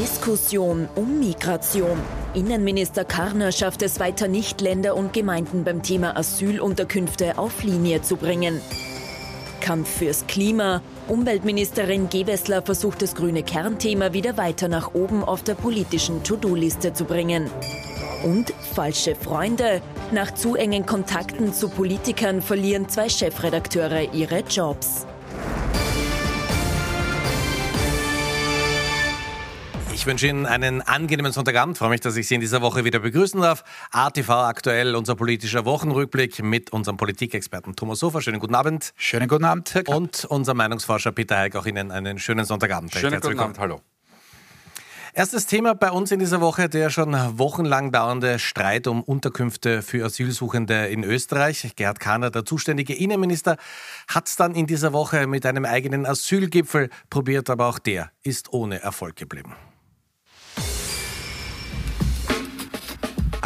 Diskussion um Migration. Innenminister Karner schafft es weiter nicht, Länder und Gemeinden beim Thema Asylunterkünfte auf Linie zu bringen. Kampf fürs Klima. Umweltministerin Gewessler versucht das grüne Kernthema wieder weiter nach oben auf der politischen To-Do-Liste zu bringen. Und falsche Freunde. Nach zu engen Kontakten zu Politikern verlieren zwei Chefredakteure ihre Jobs. Ich wünsche Ihnen einen angenehmen Sonntagabend. Ich freue mich, dass ich Sie in dieser Woche wieder begrüßen darf. ATV aktuell, unser politischer Wochenrückblick mit unserem Politikexperten Thomas Sofer. Schönen guten Abend. Schönen guten Abend, Herr Kapp. Und unser Meinungsforscher Peter Heik. Auch Ihnen einen schönen Sonntagabend. Schönen guten Abend, hallo. Erstes Thema bei uns in dieser Woche, der schon wochenlang dauernde Streit um Unterkünfte für Asylsuchende in Österreich. Gerhard Kahner, der zuständige Innenminister, hat es dann in dieser Woche mit einem eigenen Asylgipfel probiert, aber auch der ist ohne Erfolg geblieben.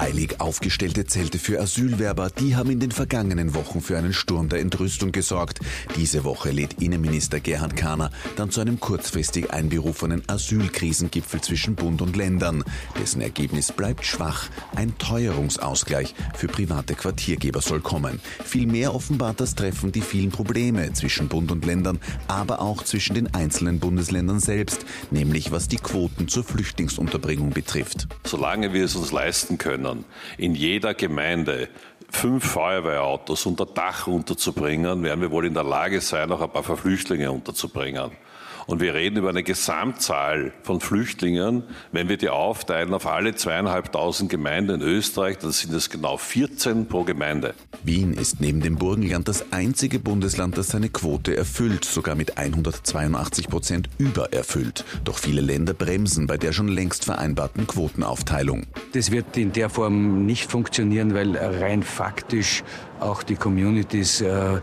Eilig aufgestellte Zelte für Asylwerber, die haben in den vergangenen Wochen für einen Sturm der Entrüstung gesorgt. Diese Woche lädt Innenminister Gerhard Kahner dann zu einem kurzfristig einberufenen Asylkrisengipfel zwischen Bund und Ländern. Dessen Ergebnis bleibt schwach. Ein Teuerungsausgleich für private Quartiergeber soll kommen. Vielmehr offenbart das Treffen die vielen Probleme zwischen Bund und Ländern, aber auch zwischen den einzelnen Bundesländern selbst, nämlich was die Quoten zur Flüchtlingsunterbringung betrifft. Solange wir es uns leisten können, können, in jeder Gemeinde fünf Feuerwehrautos unter Dach unterzubringen, werden wir wohl in der Lage sein, auch ein paar Flüchtlinge unterzubringen. Und wir reden über eine Gesamtzahl von Flüchtlingen. Wenn wir die aufteilen auf alle zweieinhalbtausend Gemeinden in Österreich, dann sind es genau 14 pro Gemeinde. Wien ist neben dem Burgenland das einzige Bundesland, das seine Quote erfüllt, sogar mit 182 Prozent übererfüllt. Doch viele Länder bremsen bei der schon längst vereinbarten Quotenaufteilung. Das wird in der Form nicht funktionieren, weil rein faktisch auch die Communities äh,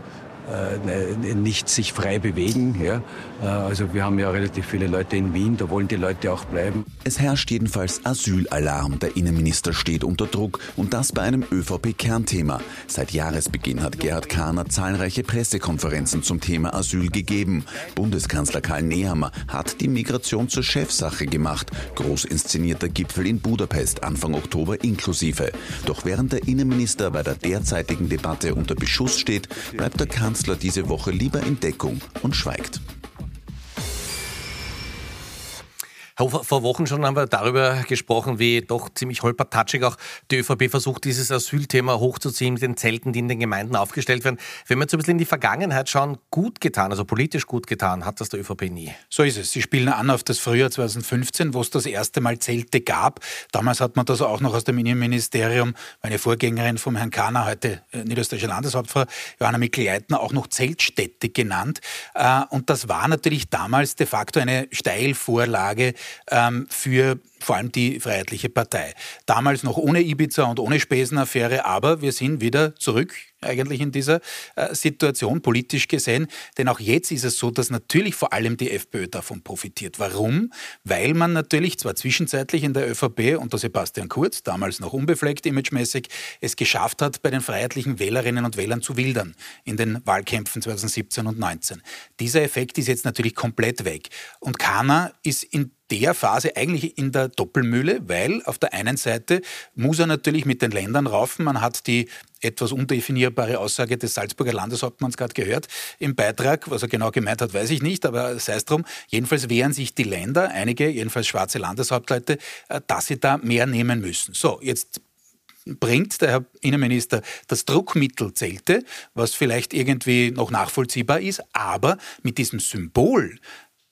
äh, nicht sich frei bewegen. Ja. Äh, also wir haben ja relativ viele Leute in Wien, da wollen die Leute auch bleiben. Es herrscht jedenfalls Asylalarm. Der Innenminister steht unter Druck und das bei einem ÖVP-Kernthema. Seit Jahresbeginn hat Gerhard Kahner zahlreiche Pressekonferenzen zum Thema Asyl gegeben. Bundeskanzler Karl Nehammer hat die Migration zur Chefsache gemacht. Groß inszenierter Gipfel in Budapest Anfang Oktober inklusive. Doch während der Innenminister bei der derzeitigen Debatte unter Beschuss steht, bleibt der Kanzler Kanzler diese Woche lieber in Deckung und schweigt. Vor Wochen schon haben wir darüber gesprochen, wie doch ziemlich holpertatschig auch die ÖVP versucht, dieses Asylthema hochzuziehen mit den Zelten, die in den Gemeinden aufgestellt werden. Wenn wir jetzt ein bisschen in die Vergangenheit schauen, gut getan, also politisch gut getan, hat das der ÖVP nie. So ist es. Sie spielen an auf das Frühjahr 2015, wo es das erste Mal Zelte gab. Damals hat man das auch noch aus dem Innenministerium, meine Vorgängerin vom Herrn Kahner, heute äh, niederösterreichische Landeshauptfrau Johanna Mikl-Leitner, auch noch Zeltstädte genannt. Äh, und das war natürlich damals de facto eine Steilvorlage ähm, für vor allem die Freiheitliche Partei. Damals noch ohne Ibiza und ohne Spesenaffäre, aber wir sind wieder zurück eigentlich in dieser äh, Situation politisch gesehen. Denn auch jetzt ist es so, dass natürlich vor allem die FPÖ davon profitiert. Warum? Weil man natürlich zwar zwischenzeitlich in der ÖVP unter Sebastian Kurz, damals noch unbefleckt imagemäßig, es geschafft hat, bei den freiheitlichen Wählerinnen und Wählern zu wildern in den Wahlkämpfen 2017 und 2019. Dieser Effekt ist jetzt natürlich komplett weg. Und Kana ist in der Phase eigentlich in der Doppelmühle, weil auf der einen Seite muss er natürlich mit den Ländern raufen. Man hat die etwas undefinierbare Aussage des Salzburger Landeshauptmanns gerade gehört im Beitrag. Was er genau gemeint hat, weiß ich nicht, aber sei es drum. Jedenfalls wehren sich die Länder, einige, jedenfalls schwarze Landeshauptleute, äh, dass sie da mehr nehmen müssen. So, jetzt bringt der Herr Innenminister das Druckmittel Zelte, was vielleicht irgendwie noch nachvollziehbar ist, aber mit diesem Symbol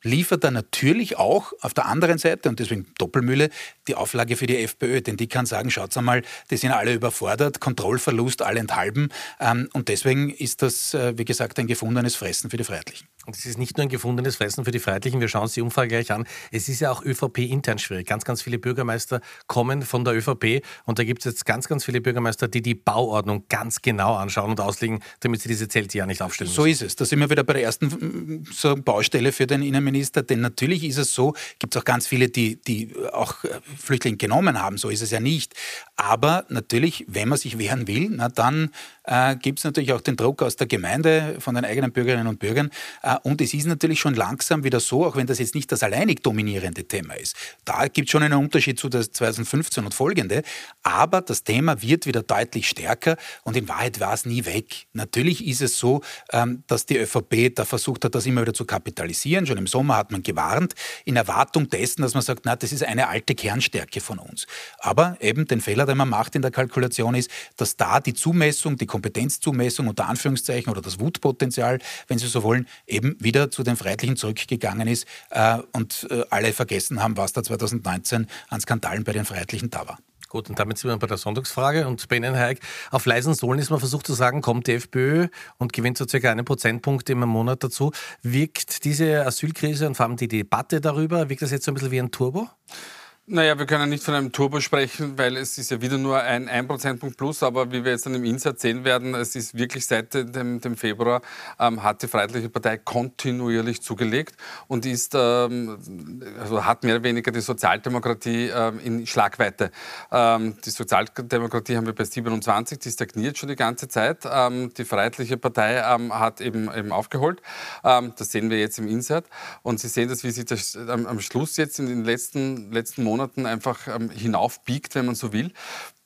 liefert er natürlich auch auf der anderen Seite, und deswegen Doppelmühle, die Auflage für die FPÖ. Denn die kann sagen, schaut einmal, die sind alle überfordert, Kontrollverlust allenthalben. Ähm, und deswegen ist das, äh, wie gesagt, ein gefundenes Fressen für die Freiheitlichen. Und es ist nicht nur ein gefundenes Fressen für die Freiheitlichen, wir schauen uns die Umfrage gleich an. Es ist ja auch ÖVP-intern schwierig. Ganz, ganz viele Bürgermeister kommen von der ÖVP und da gibt es jetzt ganz, ganz viele Bürgermeister, die die Bauordnung ganz genau anschauen und auslegen, damit sie diese Zelte ja nicht aufstellen müssen. So ist es. Da sind wir wieder bei der ersten mm, so Baustelle für den Innenminister, denn natürlich ist es so, gibt es auch ganz viele, die, die auch Flüchtlinge genommen haben, so ist es ja nicht. Aber natürlich, wenn man sich wehren will, na dann äh, gibt es natürlich auch den Druck aus der Gemeinde, von den eigenen Bürgerinnen und Bürgern. Äh, und es ist natürlich schon langsam wieder so, auch wenn das jetzt nicht das alleinig dominierende Thema ist. Da gibt es schon einen Unterschied zu 2015 und folgende. Aber das Thema wird wieder deutlich stärker und in Wahrheit war es nie weg. Natürlich ist es so, ähm, dass die ÖVP da versucht hat, das immer wieder zu kapitalisieren. Schon im Sommer hat man gewarnt, in Erwartung dessen, dass man sagt, na, das ist eine alte Kernstärke von uns. Aber eben den Fehler, den man macht in der Kalkulation ist, dass da die Zumessung, die Kompetenzzumessung unter Anführungszeichen oder das Wutpotenzial, wenn Sie so wollen, eben wieder zu den Freiheitlichen zurückgegangen ist äh, und äh, alle vergessen haben, was da 2019 an Skandalen bei den Freiheitlichen da war. Gut, und damit sind wir bei der Sonntagsfrage. Und bei Ihnen, auf leisen Sohlen ist man versucht zu sagen, kommt die FPÖ und gewinnt so circa einen Prozentpunkt im Monat dazu. Wirkt diese Asylkrise und vor allem die Debatte darüber, wirkt das jetzt so ein bisschen wie ein Turbo? Naja, wir können nicht von einem Turbo sprechen, weil es ist ja wieder nur ein 1 Prozentpunkt plus, aber wie wir jetzt dann im Insert sehen werden, es ist wirklich seit dem, dem Februar ähm, hat die Freiheitliche Partei kontinuierlich zugelegt und ist, ähm, also hat mehr oder weniger die Sozialdemokratie ähm, in Schlagweite. Ähm, die Sozialdemokratie haben wir bei 27, die stagniert schon die ganze Zeit. Ähm, die Freiheitliche Partei ähm, hat eben, eben aufgeholt. das sehen wir jetzt im Insert und Sie sehen das, wie sich das am Schluss jetzt in den letzten, letzten Monaten Monaten einfach ähm, hinaufbiegt, wenn man so will.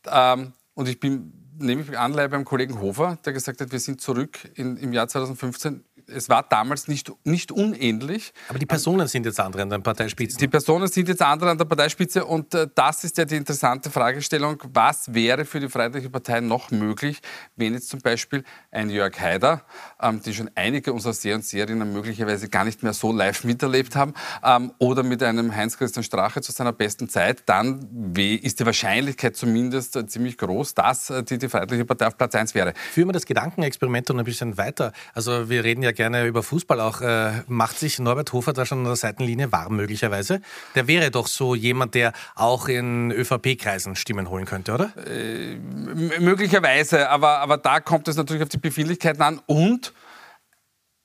Ähm, und ich bin, nehme ich Anleihe beim Kollegen Hofer, der gesagt hat, wir sind zurück in, im Jahr 2015 es war damals nicht, nicht unähnlich. Aber die Personen sind jetzt andere an der Parteispitze. Die Personen sind jetzt andere an der Parteispitze und äh, das ist ja die interessante Fragestellung. Was wäre für die Freiheitliche Partei noch möglich, wenn jetzt zum Beispiel ein Jörg Haider, ähm, die schon einige unserer Seher und Seherinnen möglicherweise gar nicht mehr so live miterlebt haben, ähm, oder mit einem Heinz-Christian Strache zu seiner besten Zeit, dann ist die Wahrscheinlichkeit zumindest äh, ziemlich groß, dass äh, die, die Freiheitliche Partei auf Platz 1 wäre. Führen wir das Gedankenexperiment noch ein bisschen weiter. Also wir reden ja gerne über Fußball auch. Äh, macht sich Norbert Hofer da schon an der Seitenlinie warm möglicherweise? Der wäre doch so jemand, der auch in ÖVP-Kreisen Stimmen holen könnte, oder? Äh, möglicherweise, aber, aber da kommt es natürlich auf die Befindlichkeiten an und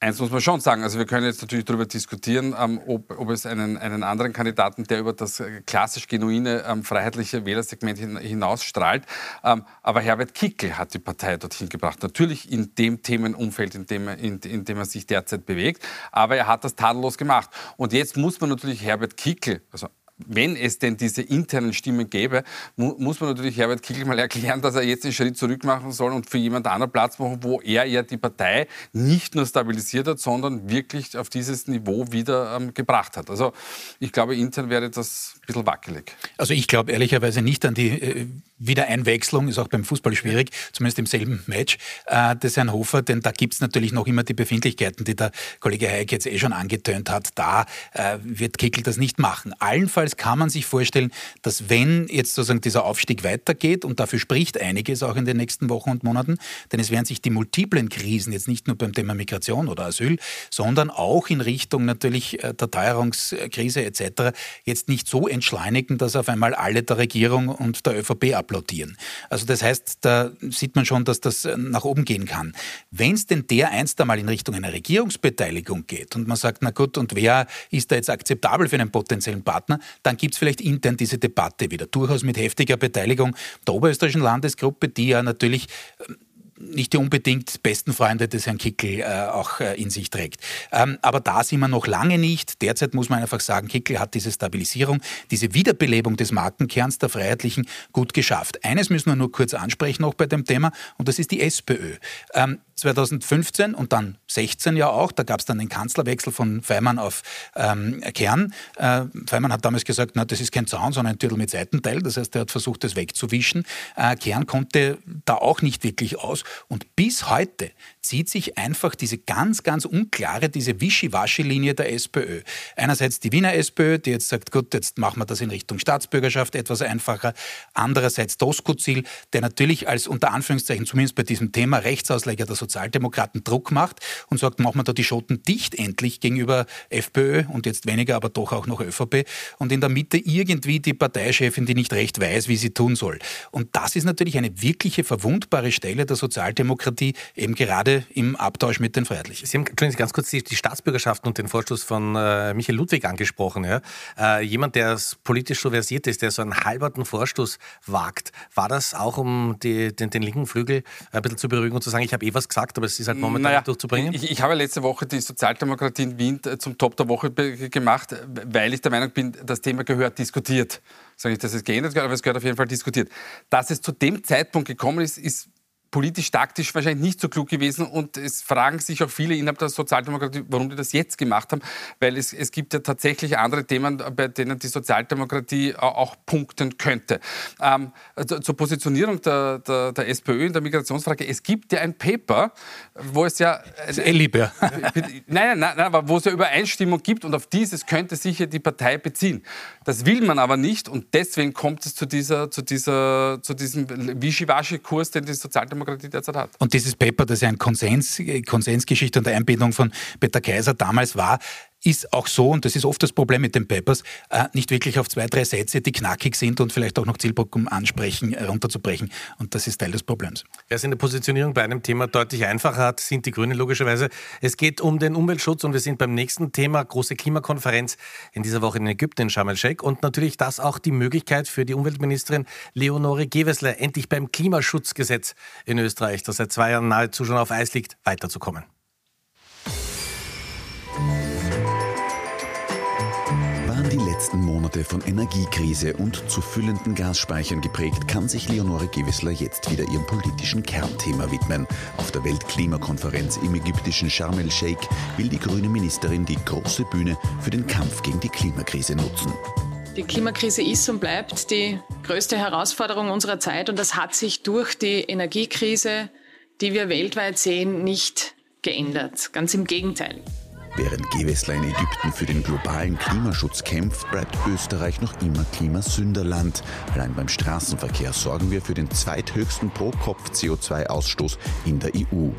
Eins muss man schon sagen, also wir können jetzt natürlich darüber diskutieren, ähm, ob, ob, es einen, einen, anderen Kandidaten, der über das äh, klassisch genuine ähm, freiheitliche Wählersegment hin, hinausstrahlt. Ähm, aber Herbert Kickl hat die Partei dorthin gebracht. Natürlich in dem Themenumfeld, in dem, in, in dem er sich derzeit bewegt. Aber er hat das tadellos gemacht. Und jetzt muss man natürlich Herbert Kickl, also wenn es denn diese internen Stimmen gäbe, mu muss man natürlich Herbert Kickl mal erklären, dass er jetzt einen Schritt zurück machen soll und für jemand anderen Platz machen, wo er ja die Partei nicht nur stabilisiert hat, sondern wirklich auf dieses Niveau wieder ähm, gebracht hat. Also ich glaube, intern wäre das ein bisschen wackelig. Also ich glaube ehrlicherweise nicht an die äh, Wiedereinwechslung, ist auch beim Fußball schwierig, zumindest im selben Match, äh, des Herrn Hofer, denn da gibt es natürlich noch immer die Befindlichkeiten, die der Kollege Hayek jetzt eh schon angetönt hat. Da äh, wird Kickel das nicht machen. Allenfalls kann man sich vorstellen, dass wenn jetzt sozusagen dieser Aufstieg weitergeht, und dafür spricht einiges auch in den nächsten Wochen und Monaten, denn es werden sich die multiplen Krisen jetzt nicht nur beim Thema Migration oder Asyl, sondern auch in Richtung natürlich äh, der Teuerungskrise etc. jetzt nicht so entschleunigen, dass auf einmal alle der Regierung und der ÖVP applaudieren. Also das heißt, da sieht man schon, dass das nach oben gehen kann. Wenn es denn der einst einmal in Richtung einer Regierungsbeteiligung geht und man sagt, na gut, und wer ist da jetzt akzeptabel für einen potenziellen Partner, dann gibt es vielleicht intern diese Debatte wieder, durchaus mit heftiger Beteiligung der oberösterreichischen Landesgruppe, die ja natürlich ähm, nicht die unbedingt besten Freunde des Herrn Kickel äh, auch äh, in sich trägt. Ähm, aber da sind wir noch lange nicht. Derzeit muss man einfach sagen, Kickel hat diese Stabilisierung, diese Wiederbelebung des Markenkerns der Freiheitlichen gut geschafft. Eines müssen wir nur kurz ansprechen noch bei dem Thema und das ist die SPÖ. Ähm, 2015 und dann 16 ja auch, da gab es dann den Kanzlerwechsel von Feimann auf ähm, Kern. Äh, Feimann hat damals gesagt, na, das ist kein Zaun, sondern ein Türtel mit Seitenteil. Das heißt, er hat versucht, das wegzuwischen. Äh, Kern konnte da auch nicht wirklich aus. Und bis heute zieht sich einfach diese ganz, ganz unklare, diese Wischiwaschi-Linie der SPÖ. Einerseits die Wiener SPÖ, die jetzt sagt, gut, jetzt machen wir das in Richtung Staatsbürgerschaft etwas einfacher. Andererseits Doskozil, der natürlich als unter Anführungszeichen zumindest bei diesem Thema Rechtsausleger der Sozialdemokraten Druck macht und sagt, machen wir da die Schotten dicht endlich gegenüber FPÖ und jetzt weniger, aber doch auch noch ÖVP. Und in der Mitte irgendwie die Parteichefin, die nicht recht weiß, wie sie tun soll. Und das ist natürlich eine wirkliche verwundbare Stelle der Sozialdemokratie Sozialdemokratie eben gerade im Abtausch mit den Freiheitlichen. Sie haben ganz kurz die, die Staatsbürgerschaft und den Vorstoß von äh, Michael Ludwig angesprochen. Ja? Äh, jemand, der politisch so versiert ist, der so einen halberten Vorstoß wagt, war das auch, um die, den, den, linken Flügel ein bisschen zu beruhigen und zu sagen, ich habe eh was gesagt, aber es ist halt momentan naja, durchzubringen? Ich, ich, habe letzte Woche die Sozialdemokratie in Wien äh, zum Top der Woche gemacht, weil ich der Meinung bin, das Thema gehört diskutiert. Ich sage nicht, dass es geändert gehört, aber es gehört auf jeden Fall diskutiert. Dass es zu dem Zeitpunkt gekommen ist, ist politisch-taktisch wahrscheinlich nicht so klug gewesen und es fragen sich auch viele innerhalb der Sozialdemokratie, warum die das jetzt gemacht haben, weil es, es gibt ja tatsächlich andere Themen, bei denen die Sozialdemokratie auch punkten könnte. Ähm, also zur Positionierung der, der, der, SPÖ in der Migrationsfrage, es gibt ja ein Paper, wo es ja... Äh, lieber. nein, nein, nein, aber wo es ja Übereinstimmung gibt und auf dieses könnte sich ja die Partei beziehen. Das will man aber nicht und deswegen kommt es zu, dieser, zu, dieser, zu diesem Wischiwaschi-Kurs, den die Sozialdemokratie Demokratie derzeit hat. Und dieses Paper, das ja ein Konsens, Konsensgeschichte und Einbindung von Peter Kaiser damals war, ist auch so, und das ist oft das Problem mit den Papers, äh, nicht wirklich auf zwei, drei Sätze, die knackig sind und vielleicht auch noch Zielprogramm ansprechen, äh, runterzubrechen. Und das ist Teil des Problems. Wer es in der Positionierung bei einem Thema deutlich einfacher hat, sind die Grünen logischerweise. Es geht um den Umweltschutz und wir sind beim nächsten Thema, große Klimakonferenz in dieser Woche in Ägypten, in Sharm el-Sheikh. Und natürlich das auch die Möglichkeit für die Umweltministerin Leonore Gewessler, endlich beim Klimaschutzgesetz in Österreich, das seit zwei Jahren nahezu schon auf Eis liegt, weiterzukommen. Letzten Monate von Energiekrise und zu füllenden Gasspeichern geprägt, kann sich Leonore Gewissler jetzt wieder ihrem politischen Kernthema widmen. Auf der Weltklimakonferenz im ägyptischen Sharm el-Sheikh will die grüne Ministerin die große Bühne für den Kampf gegen die Klimakrise nutzen. Die Klimakrise ist und bleibt die größte Herausforderung unserer Zeit und das hat sich durch die Energiekrise, die wir weltweit sehen, nicht geändert. Ganz im Gegenteil. Während Gewessler in Ägypten für den globalen Klimaschutz kämpft, bleibt Österreich noch immer Klimasünderland. Allein beim Straßenverkehr sorgen wir für den zweithöchsten Pro-Kopf-CO2-Ausstoß in der EU.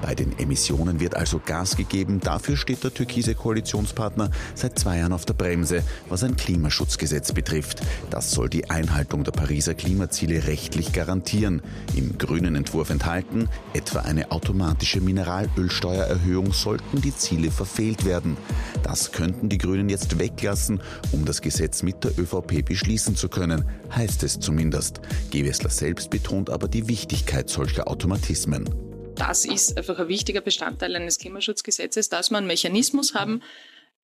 Bei den Emissionen wird also Gas gegeben. Dafür steht der türkise Koalitionspartner seit zwei Jahren auf der Bremse, was ein Klimaschutzgesetz betrifft. Das soll die Einhaltung der Pariser Klimaziele rechtlich garantieren. Im grünen Entwurf enthalten, etwa eine automatische Mineralölsteuererhöhung sollten die Ziele verfehlen gewählt werden. Das könnten die Grünen jetzt weglassen, um das Gesetz mit der ÖVP beschließen zu können, heißt es zumindest. Gewessler selbst betont aber die Wichtigkeit solcher Automatismen. Das ist einfach ein wichtiger Bestandteil eines Klimaschutzgesetzes, dass wir einen Mechanismus haben,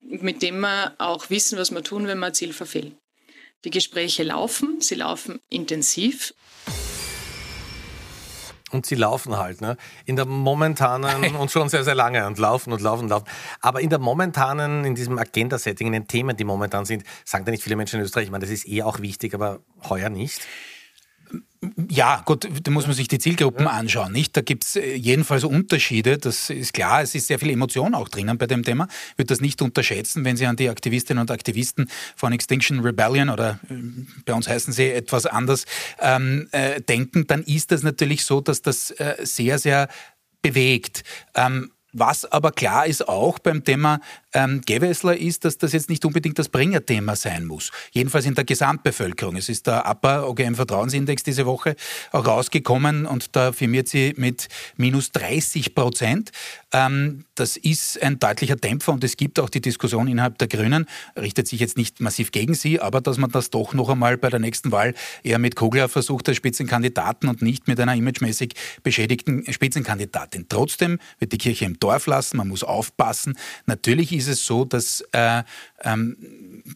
mit dem wir auch wissen, was wir tun, wenn wir ein Ziel verfehlen. Die Gespräche laufen, sie laufen intensiv. Und sie laufen halt, ne? In der momentanen und schon sehr, sehr lange und laufen und laufen und laufen. Aber in der momentanen, in diesem Agenda-Setting, in den Themen, die momentan sind, sagen da nicht viele Menschen in Österreich, ich meine, das ist eh auch wichtig, aber heuer nicht. Ja, gut, da muss man sich die Zielgruppen anschauen, nicht? Da gibt es äh, jedenfalls Unterschiede, das ist klar. Es ist sehr viel Emotion auch drinnen bei dem Thema. Ich würde das nicht unterschätzen, wenn Sie an die Aktivistinnen und Aktivisten von Extinction Rebellion oder äh, bei uns heißen sie etwas anders ähm, äh, denken, dann ist das natürlich so, dass das äh, sehr, sehr bewegt. Ähm, was aber klar ist auch beim Thema ähm, Gewessler ist, dass das jetzt nicht unbedingt das Bringerthema sein muss. Jedenfalls in der Gesamtbevölkerung. Es ist der APA OGM Vertrauensindex diese Woche auch rausgekommen und da firmiert sie mit minus 30 Prozent. Ähm, das ist ein deutlicher Dämpfer und es gibt auch die Diskussion innerhalb der Grünen, richtet sich jetzt nicht massiv gegen sie, aber dass man das doch noch einmal bei der nächsten Wahl eher mit Kogler versucht als Spitzenkandidaten und nicht mit einer imagemäßig beschädigten Spitzenkandidatin. Trotzdem wird die Kirche im Dorf lassen, man muss aufpassen. Natürlich ist es so, dass äh, ähm,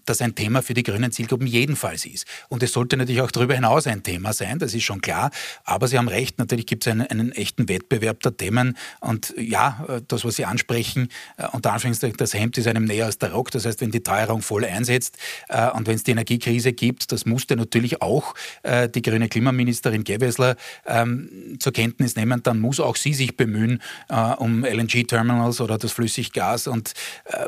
das ein Thema für die grünen Zielgruppen jedenfalls ist. Und es sollte natürlich auch darüber hinaus ein Thema sein, das ist schon klar. Aber Sie haben recht, natürlich gibt es einen, einen, echten Wettbewerb der Themen. Und ja, äh, das, was Sie ansprechen, äh, unter Anführungszeichen, das Hemd ist einem näher als der Rock. Das heißt, wenn die Teuerung voll einsetzt äh, und wenn es die Energiekrise gibt, das musste natürlich auch die grüne Klimaministerin Gewessler ähm, zur Kenntnis nehmen, dann muss auch sie sich bemühen um LNG-Terminals oder das Flüssiggas und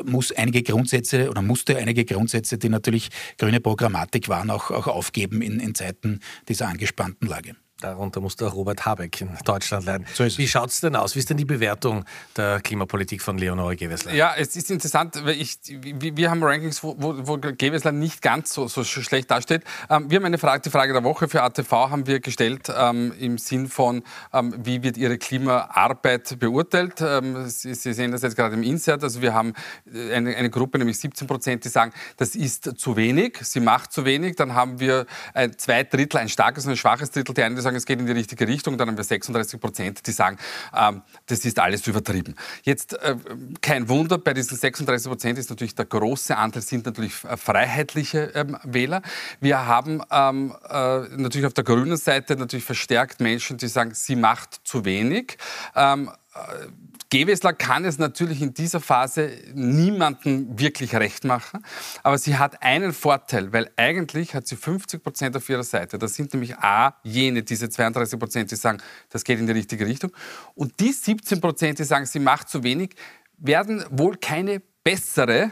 muss einige Grundsätze oder musste einige Grundsätze, die natürlich grüne Programmatik waren, auch, auch aufgeben in, in Zeiten dieser angespannten Lage. Darunter musste auch Robert Habeck in Deutschland leiden. So Wie schaut es denn aus? Wie ist denn die Bewertung der Klimapolitik von Leonore Gewessler? Ja, es ist interessant, weil ich, wir haben Rankings, wo, wo Gewessler nicht ganz so, so schlecht dasteht. Ähm, wir haben eine Frage, die Frage der Woche für ATV haben wir gestellt ähm, im Sinn von, ähm, wie wird Ihre Klimaarbeit beurteilt? Sie, Sie, sehen das jetzt gerade im Insert. Also wir haben äh, eine, eine Gruppe, nämlich 17 Prozent, die sagen, das ist zu wenig, sie macht zu wenig. Dann haben wir ein zwei Drittel, ein starkes und ein schwaches Drittel, die einen, die sagen, sagen, es geht in die richtige Richtung. Dann haben wir 36 Prozent, die sagen, ähm, das ist alles übertrieben. Jetzt äh, kein Wunder, bei diesen 36 Prozent ist natürlich der große Anteil sind natürlich äh, freiheitliche ähm, Wähler. Wir haben ähm, äh, natürlich auf der grünen Seite natürlich verstärkt Menschen, die sagen, sie macht zu wenig. Ähm, äh, Gewessler kann es natürlich in dieser Phase niemandem wirklich recht machen, aber sie hat einen Vorteil, weil eigentlich hat sie 50 Prozent auf ihrer Seite. Das sind nämlich A, jene, diese 32 Prozent, die sagen, das geht in die richtige Richtung. Und die 17 Prozent, die sagen, sie macht zu wenig, werden wohl keine bessere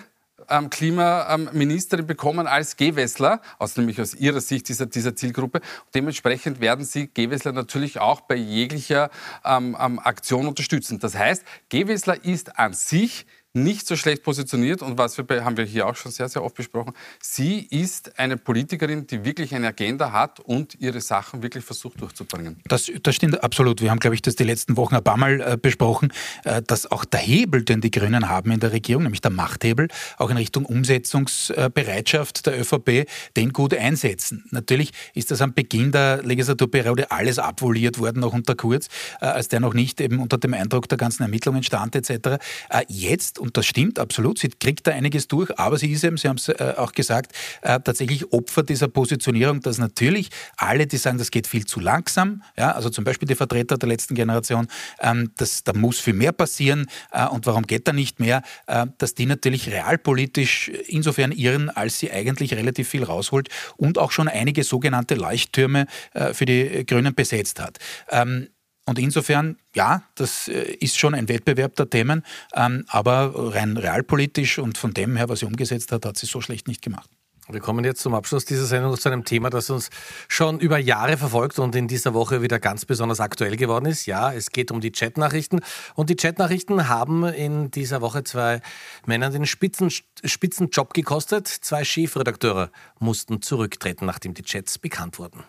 Klimaministerin bekommen als Gewessler, aus nämlich aus ihrer Sicht dieser, dieser Zielgruppe. Und dementsprechend werden sie Gewessler natürlich auch bei jeglicher ähm, Aktion unterstützen. Das heißt, Gewessler ist an sich nicht so schlecht positioniert und was wir haben wir hier auch schon sehr, sehr oft besprochen. Sie ist eine Politikerin, die wirklich eine Agenda hat und ihre Sachen wirklich versucht durchzubringen. Das, das stimmt absolut. Wir haben, glaube ich, das die letzten Wochen ein paar Mal äh, besprochen, äh, dass auch der Hebel, den die Grünen haben in der Regierung, nämlich der Machthebel, auch in Richtung Umsetzungsbereitschaft der ÖVP, den gut einsetzen. Natürlich ist das am Beginn der Legislaturperiode alles abvoliert worden, auch unter Kurz, äh, als der noch nicht eben unter dem Eindruck der ganzen Ermittlungen stand etc. Äh, jetzt und das stimmt absolut, sie kriegt da einiges durch, aber sie ist eben, Sie haben es äh, auch gesagt, äh, tatsächlich Opfer dieser Positionierung, dass natürlich alle, die sagen, das geht viel zu langsam, ja, also zum Beispiel die Vertreter der letzten Generation, ähm, da muss viel mehr passieren äh, und warum geht da nicht mehr, dass die natürlich realpolitisch insofern irren, als sie eigentlich relativ viel rausholt und auch schon einige sogenannte Leuchttürme für die Grünen besetzt hat. Ähm, und insofern, ja, das äh, ist schon ein Wettbewerb der Themen, ähm, aber rein realpolitisch und von dem her, was sie umgesetzt hat, hat sie so schlecht nicht gemacht. Wir kommen jetzt zum Abschluss dieser Sendung zu einem Thema, das uns schon über Jahre verfolgt und in dieser Woche wieder ganz besonders aktuell geworden ist. Ja, es geht um die Chatnachrichten. Und die Chatnachrichten haben in dieser Woche zwei Männern den Spitzen, Spitzenjob gekostet. Zwei Chefredakteure mussten zurücktreten, nachdem die Chats bekannt wurden.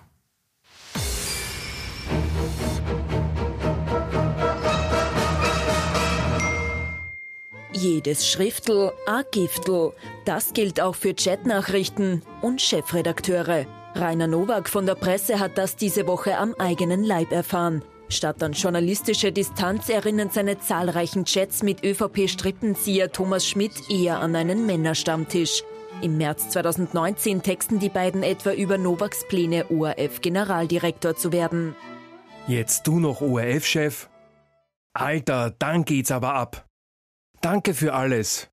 Jedes Schriftel a Giftel. Das gilt auch für Chatnachrichten und Chefredakteure. Rainer Nowak von der Presse hat das diese Woche am eigenen Leib erfahren. Statt an journalistische Distanz erinnern seine zahlreichen Chats mit ÖVP-Strippenzieher Thomas Schmidt eher an einen Männerstammtisch. Im März 2019 texten die beiden etwa über Nowaks Pläne, ORF-Generaldirektor zu werden. Jetzt du noch ORF-Chef? Alter, dann geht's aber ab. Danke für alles.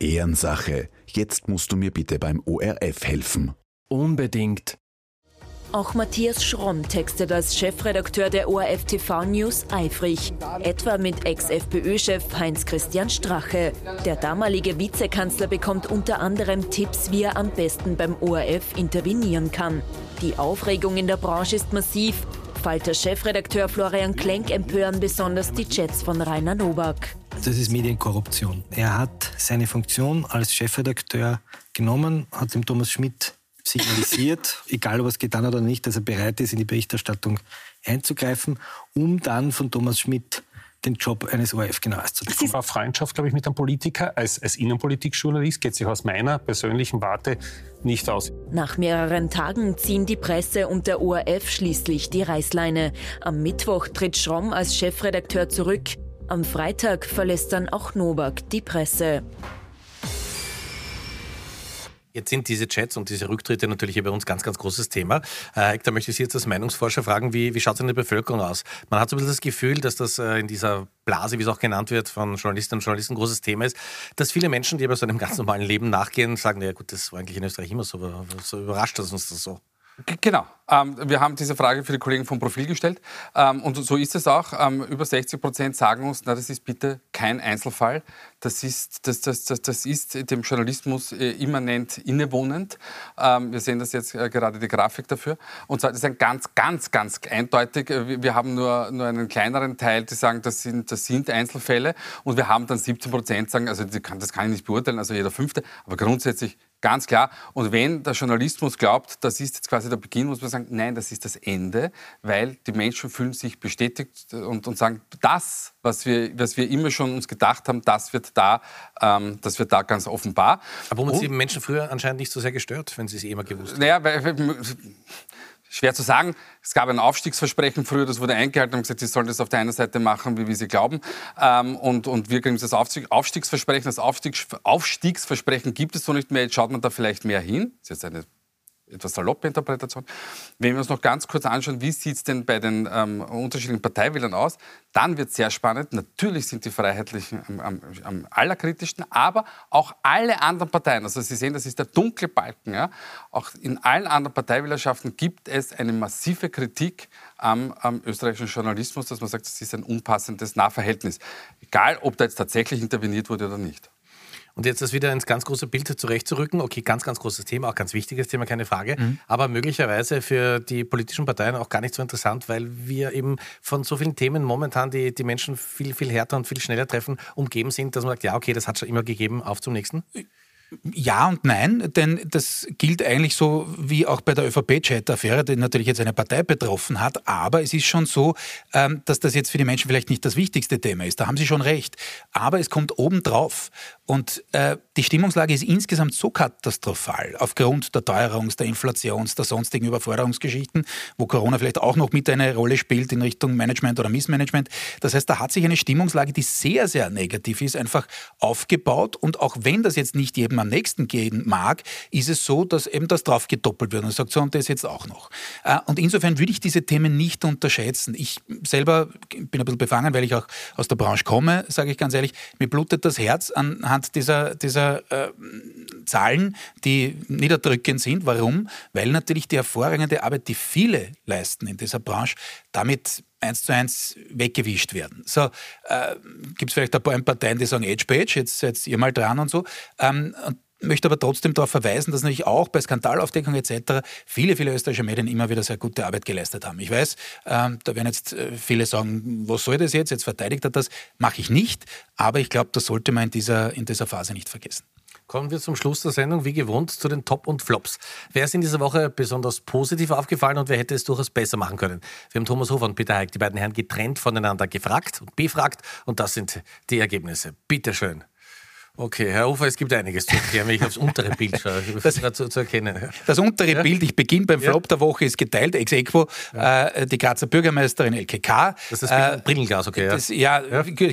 Ehrensache. Jetzt musst du mir bitte beim ORF helfen. Unbedingt. Auch Matthias Schromm textet als Chefredakteur der ORF TV News eifrig, etwa mit Ex-FPÖ-Chef Heinz-Christian Strache. Der damalige Vizekanzler bekommt unter anderem Tipps, wie er am besten beim ORF intervenieren kann. Die Aufregung in der Branche ist massiv. Falter-Chefredakteur Florian Klenk empören besonders die Chats von Rainer Nowak. Das ist Medienkorruption. Er hat seine Funktion als Chefredakteur genommen, hat dem Thomas Schmidt signalisiert, egal ob er es getan hat oder nicht, dass er bereit ist, in die Berichterstattung einzugreifen, um dann von Thomas Schmidt den Job eines ORF-Generals zu bekommen. Eine Freundschaft, glaube ich, mit einem Politiker als, als Innenpolitikjournalist geht sich aus meiner persönlichen Warte nicht aus. Nach mehreren Tagen ziehen die Presse und der ORF schließlich die Reißleine. Am Mittwoch tritt Schromm als Chefredakteur zurück. Am Freitag verlässt dann auch Nowak die Presse. Jetzt sind diese Chats und diese Rücktritte natürlich hier bei uns ganz, ganz großes Thema. Äh, da möchte ich Sie jetzt als Meinungsforscher fragen, wie, wie schaut es in der Bevölkerung aus? Man hat so ein bisschen das Gefühl, dass das äh, in dieser Blase, wie es auch genannt wird, von Journalistinnen und Journalisten ein großes Thema ist, dass viele Menschen, die bei so einem ganz normalen Leben nachgehen, sagen, ja gut, das war eigentlich in Österreich immer so, aber so überrascht das uns das so. Genau. Ähm, wir haben diese Frage für die Kollegen vom Profil gestellt. Ähm, und so ist es auch. Ähm, über 60 Prozent sagen uns, na, das ist bitte kein Einzelfall. Das ist, das, das, das, das ist dem Journalismus äh, immanent innewohnend. Ähm, wir sehen das jetzt äh, gerade die Grafik dafür. Und zwar, das ist ein ganz, ganz, ganz eindeutig. Äh, wir, wir haben nur, nur einen kleineren Teil, die sagen, das sind, das sind Einzelfälle. Und wir haben dann 17 Prozent sagen, also kann, das kann ich nicht beurteilen, also jeder Fünfte. Aber grundsätzlich Ganz klar. Und wenn der Journalismus glaubt, das ist jetzt quasi der Beginn, muss man sagen, nein, das ist das Ende, weil die Menschen fühlen sich bestätigt und, und sagen, das, was wir, was wir immer schon uns gedacht haben, das wird da, ähm, das wird da ganz offenbar. Aber warum haben Sie Menschen früher anscheinend nicht so sehr gestört, wenn Sie es eh immer gewusst haben? Naja, weil, Schwer zu sagen. Es gab ein Aufstiegsversprechen früher, das wurde eingehalten und gesagt, sie sollen das auf der einen Seite machen, wie, wie sie glauben. Ähm, und, und wir kriegen das Aufstiegsversprechen. Das Aufstiegsversprechen gibt es so nicht mehr. Jetzt schaut man da vielleicht mehr hin. Das ist jetzt eine etwas saloppe Interpretation. Wenn wir uns noch ganz kurz anschauen, wie sieht es denn bei den ähm, unterschiedlichen Parteiwählern aus, dann wird es sehr spannend. Natürlich sind die Freiheitlichen am, am, am, allerkritischsten, aber auch alle anderen Parteien. Also Sie sehen, das ist der dunkle Balken. Ja? Auch in allen anderen Parteiwählerschaften gibt es eine massive Kritik am, am österreichischen Journalismus, dass man sagt, das ist ein unpassendes Nahverhältnis. Egal, ob da jetzt tatsächlich interveniert wurde oder nicht. Und jetzt das wieder ins ganz große Bild zurechtzurücken. Okay, ganz, ganz großes Thema, auch ganz wichtiges Thema, keine Frage. Mhm. Aber möglicherweise für die politischen Parteien auch gar nicht so interessant, weil wir eben von so vielen Themen momentan, die die Menschen viel, viel härter und viel schneller treffen, umgeben sind, dass man sagt, ja, okay, das hat schon immer gegeben, auf zum nächsten. Ja und nein, denn das gilt eigentlich so wie auch bei der ÖVP-Chat-Affäre, die natürlich jetzt eine Partei betroffen hat. Aber es ist schon so, ähm, dass das jetzt für die Menschen vielleicht nicht das wichtigste Thema ist. Da haben Sie schon recht. Aber es kommt obendrauf. Und äh, die Stimmungslage ist insgesamt so katastrophal aufgrund der Teuerungs-, der Inflations-, der sonstigen Überforderungsgeschichten, wo Corona vielleicht auch noch mit eine Rolle spielt in Richtung Management oder Missmanagement. Das heißt, da hat sich eine Stimmungslage, die sehr, sehr negativ ist, einfach aufgebaut. Und auch wenn das jetzt nicht jedem am nächsten gehen mag, ist es so, dass eben das drauf gedoppelt wird und sagt, so und das jetzt auch noch. Äh, und insofern würde ich diese Themen nicht unterschätzen. Ich selber bin ein bisschen befangen, weil ich auch aus der Branche komme, sage ich ganz ehrlich, mir blutet das Herz anhand dieser, dieser äh, Zahlen, die niederdrückend sind. Warum? Weil natürlich die hervorragende Arbeit, die viele leisten in dieser Branche, damit eins zu eins weggewischt werden. So, äh, gibt es vielleicht ein paar Parteien, die sagen, Edge Page, jetzt seid ihr mal dran und so. Ähm, und möchte aber trotzdem darauf verweisen, dass natürlich auch bei Skandalaufdeckung etc. viele, viele österreichische Medien immer wieder sehr gute Arbeit geleistet haben. Ich weiß, ähm, da werden jetzt äh, viele sagen, was soll das jetzt? Jetzt verteidigt er das. Mache ich nicht, aber ich glaube, das sollte man in dieser, in dieser Phase nicht vergessen. Kommen wir zum Schluss der Sendung, wie gewohnt, zu den Top und Flops. Wer ist in dieser Woche besonders positiv aufgefallen und wer hätte es durchaus besser machen können? Wir haben Thomas Hofer und Peter Heik, die beiden Herren, getrennt voneinander gefragt und befragt und das sind die Ergebnisse. Bitte schön. Okay, Herr Ufer, es gibt einiges zu erklären, wenn ich aufs untere Bild schaue. Das, zu, zu erkennen. das untere ja? Bild, ich beginne beim Flop ja? der Woche, ist geteilt, ex equo, ja. äh, die Grazer Bürgermeisterin LKK. Das ist das äh, Brillenglas, okay. Das, ja,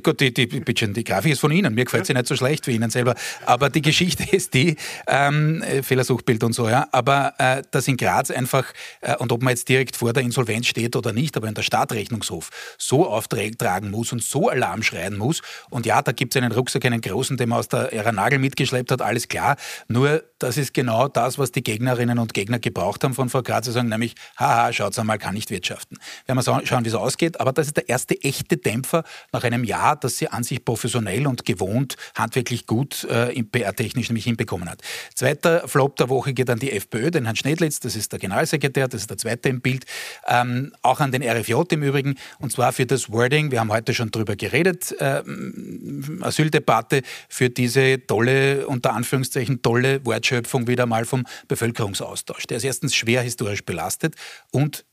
gut, die, die, die, Grafik ist von Ihnen, mir gefällt sie nicht so schlecht wie Ihnen selber, aber die Geschichte ist die, ähm, Fehlersuchbild und so, ja, aber äh, dass in Graz einfach, äh, und ob man jetzt direkt vor der Insolvenz steht oder nicht, aber in der Stadtrechnungshof so auftragen muss und so Alarm schreien muss und ja, da gibt es einen Rucksack, einen großen, den man aus der Ära Nagel mitgeschleppt hat, alles klar. Nur, das ist genau das, was die Gegnerinnen und Gegner gebraucht haben von Frau Graz, zu sagen, nämlich, haha, schaut einmal, kann nicht wirtschaften. Werden wir schauen, wie es ausgeht, aber das ist der erste echte Dämpfer nach einem Jahr, das sie an sich professionell und gewohnt, handwerklich gut äh, PR-technisch nämlich hinbekommen hat. Zweiter Flop der Woche geht an die FPÖ, den Herrn Schnedlitz, das ist der Generalsekretär, das ist der zweite im Bild, ähm, auch an den RFJ im Übrigen, und zwar für das Wording, wir haben heute schon drüber geredet, äh, Asyldebatte, für diese tolle, unter Anführungszeichen, tolle Wortschöpfung wieder mal vom Bevölkerungsaustausch. Der ist erstens schwer historisch belastet und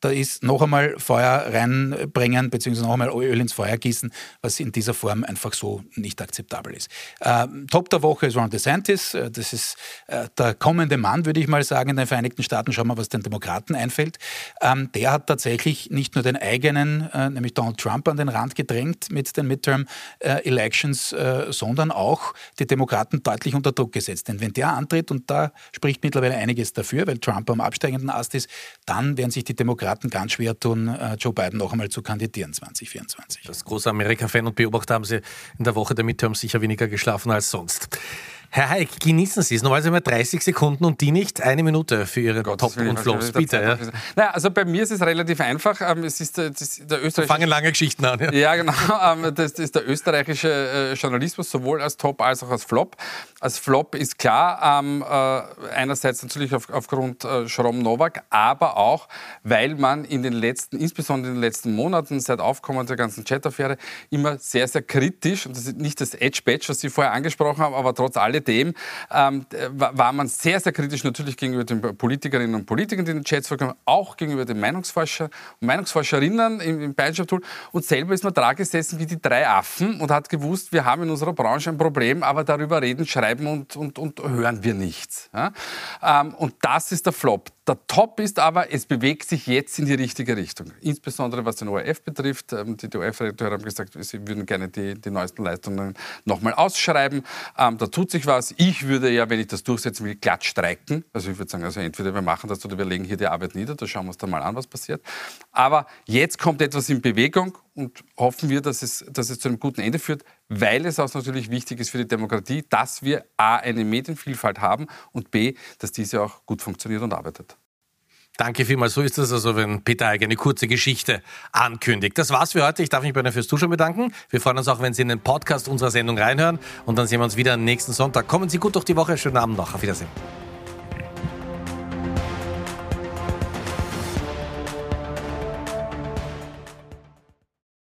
da ist noch einmal Feuer reinbringen, beziehungsweise noch einmal Öl ins Feuer gießen, was in dieser Form einfach so nicht akzeptabel ist. Äh, Top der Woche ist Ron DeSantis. Äh, das ist äh, der kommende Mann, würde ich mal sagen, in den Vereinigten Staaten. Schauen wir, was den Demokraten einfällt. Ähm, der hat tatsächlich nicht nur den eigenen, äh, nämlich Donald Trump, an den Rand gedrängt mit den Midterm-Elections, äh, sondern auch die Demokraten deutlich unter Druck gesetzt. Denn wenn der antritt, und da spricht mittlerweile einiges dafür, weil Trump am absteigenden Ast ist, dann werden sich die Demokraten Demokraten ganz schwer tun, äh, Joe Biden noch einmal zu kandidieren 2024. Als großer Amerika-Fan und Beobachter haben Sie in der Woche der Midterms sicher weniger geschlafen als sonst. Herr Heik, genießen Sie es. Normalerweise immer 30 Sekunden und die nicht eine Minute für Ihre Gott, Top und Flops. Bitte. Ja. Naja, also bei mir ist es relativ einfach. Ähm, es ist der, das, der österreichische. Fangen lange Geschichten an. Ja, ja genau. Ähm, das ist der österreichische äh, Journalismus, sowohl als Top als auch als Flop. Als Flop ist klar, ähm, äh, einerseits natürlich auf, aufgrund äh, Schrom Novak, aber auch, weil man in den letzten, insbesondere in den letzten Monaten, seit Aufkommen der ganzen Chat-Affäre, immer sehr, sehr kritisch, und das ist nicht das Edge-Badge, was Sie vorher angesprochen haben, aber trotz alledem ähm, war man sehr, sehr kritisch natürlich gegenüber den Politikerinnen und Politikern, die in den Chats vorkommen, auch gegenüber den Meinungsforscher und Meinungsforscherinnen im, im Tool. Und selber ist man da gesessen wie die drei Affen und hat gewusst, wir haben in unserer Branche ein Problem, aber darüber reden, schreiben und, und, und hören wir nichts. Ja? Ähm, und das ist der Flop. Der Top ist aber, es bewegt sich jetzt in die richtige Richtung. Insbesondere was den ORF betrifft. Ähm, die ORF-Redakteure haben gesagt, sie würden gerne die, die neuesten Leistungen nochmal ausschreiben. Ähm, da tut sich was. Ich würde ja, wenn ich das durchsetzen will, glatt streiken. Also ich würde sagen, also entweder wir machen das oder wir legen hier die Arbeit nieder. Da schauen wir uns dann mal an, was passiert. Aber jetzt kommt etwas in Bewegung und hoffen wir, dass es, dass es zu einem guten Ende führt, weil es auch natürlich wichtig ist für die Demokratie, dass wir A, eine Medienvielfalt haben und B, dass diese auch gut funktioniert und arbeitet. Danke vielmals. So ist es also, wenn Peter Eick eine kurze Geschichte ankündigt. Das war's für heute. Ich darf mich bei Ihnen fürs Zuschauen bedanken. Wir freuen uns auch, wenn Sie in den Podcast unserer Sendung reinhören. Und dann sehen wir uns wieder nächsten Sonntag. Kommen Sie gut durch die Woche. Schönen Abend noch. Auf Wiedersehen.